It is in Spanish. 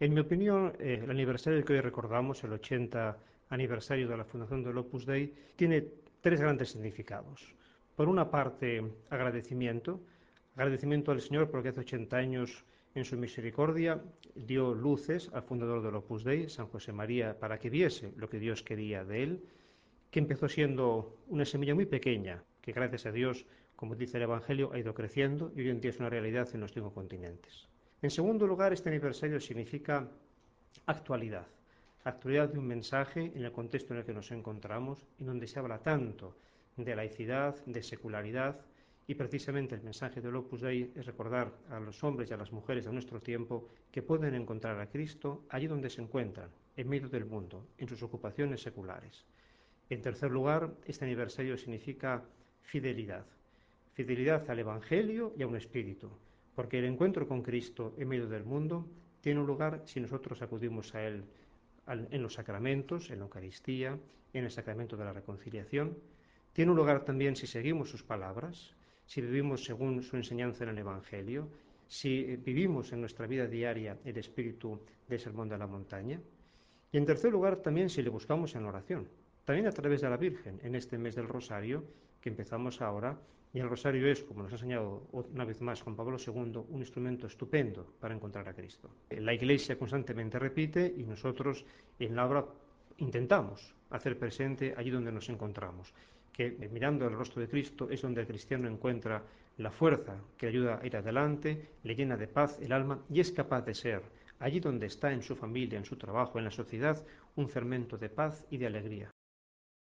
En mi opinión, eh, el aniversario que hoy recordamos, el 80 aniversario de la fundación del Opus Dei, tiene tres grandes significados. Por una parte, agradecimiento, agradecimiento al Señor porque hace 80 años en su misericordia dio luces al fundador del Opus Dei, San José María, para que viese lo que Dios quería de él, que empezó siendo una semilla muy pequeña, que gracias a Dios, como dice el Evangelio, ha ido creciendo y hoy en día es una realidad en los cinco continentes. En segundo lugar, este aniversario significa actualidad, actualidad de un mensaje en el contexto en el que nos encontramos y donde se habla tanto de laicidad, de secularidad, y precisamente el mensaje del Opus Dei es recordar a los hombres y a las mujeres de nuestro tiempo que pueden encontrar a Cristo allí donde se encuentran, en medio del mundo, en sus ocupaciones seculares. En tercer lugar, este aniversario significa fidelidad, fidelidad al Evangelio y a un espíritu, porque el encuentro con Cristo en medio del mundo tiene lugar si nosotros acudimos a Él en los sacramentos, en la Eucaristía, en el sacramento de la reconciliación. Tiene un lugar también si seguimos sus palabras, si vivimos según su enseñanza en el Evangelio, si vivimos en nuestra vida diaria el espíritu del sermón de la montaña. Y en tercer lugar también si le buscamos en oración, también a través de la Virgen, en este mes del Rosario que empezamos ahora y el rosario es, como nos ha enseñado una vez más Juan Pablo II, un instrumento estupendo para encontrar a Cristo. La Iglesia constantemente repite y nosotros en la obra intentamos hacer presente allí donde nos encontramos, que mirando el rostro de Cristo es donde el cristiano encuentra la fuerza que le ayuda a ir adelante, le llena de paz el alma y es capaz de ser, allí donde está en su familia, en su trabajo, en la sociedad, un fermento de paz y de alegría.